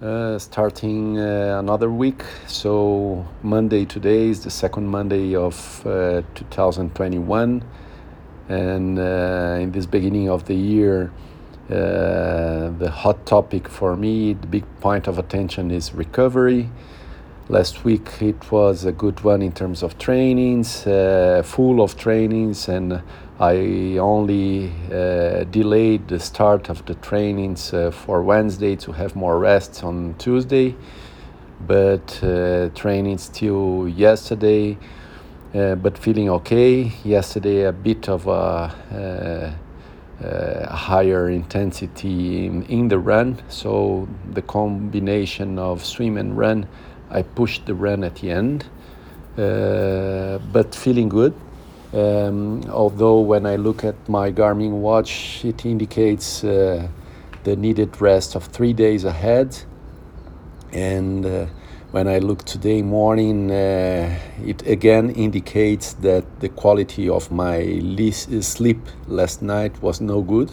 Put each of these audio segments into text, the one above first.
Uh, starting uh, another week. So, Monday today is the second Monday of uh, 2021. And uh, in this beginning of the year, uh, the hot topic for me, the big point of attention is recovery. Last week it was a good one in terms of trainings, uh, full of trainings, and I only uh, delayed the start of the trainings uh, for Wednesday to have more rest on Tuesday. But uh, training still yesterday, uh, but feeling okay. Yesterday, a bit of a uh, higher intensity in, in the run, so the combination of swim and run I pushed the run at the end, uh, but feeling good. Um, although when I look at my Garmin watch, it indicates uh, the needed rest of three days ahead. And uh, when I look today morning, uh, it again indicates that the quality of my sleep last night was no good.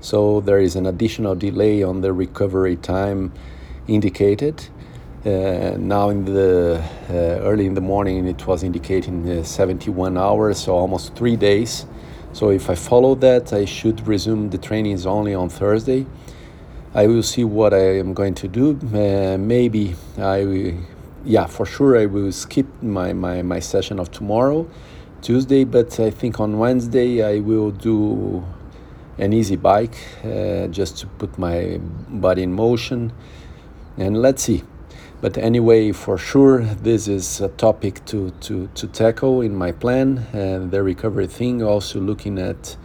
So there is an additional delay on the recovery time indicated. Uh, now in the uh, early in the morning it was indicating uh, 71 hours so almost three days. So if i follow that i should resume the trainings only on thursday. I will see what i am going to do. Uh, maybe i will, yeah for sure i will skip my, my, my session of tomorrow tuesday but i think on wednesday i will do an easy bike uh, just to put my body in motion. And let's see but anyway, for sure, this is a topic to, to, to tackle in my plan. And the recovery thing, also looking at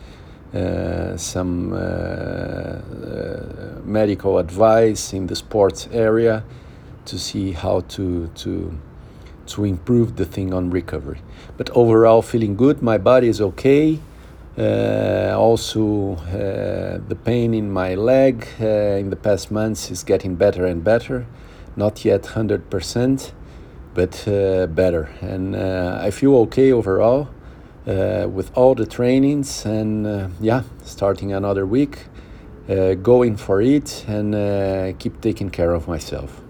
uh, some uh, uh, medical advice in the sports area to see how to, to, to improve the thing on recovery. But overall, feeling good. My body is okay. Uh, also, uh, the pain in my leg uh, in the past months is getting better and better not yet 100%, but uh, better. And uh, I feel okay overall uh, with all the trainings and uh, yeah, starting another week, uh, going for it and uh, keep taking care of myself.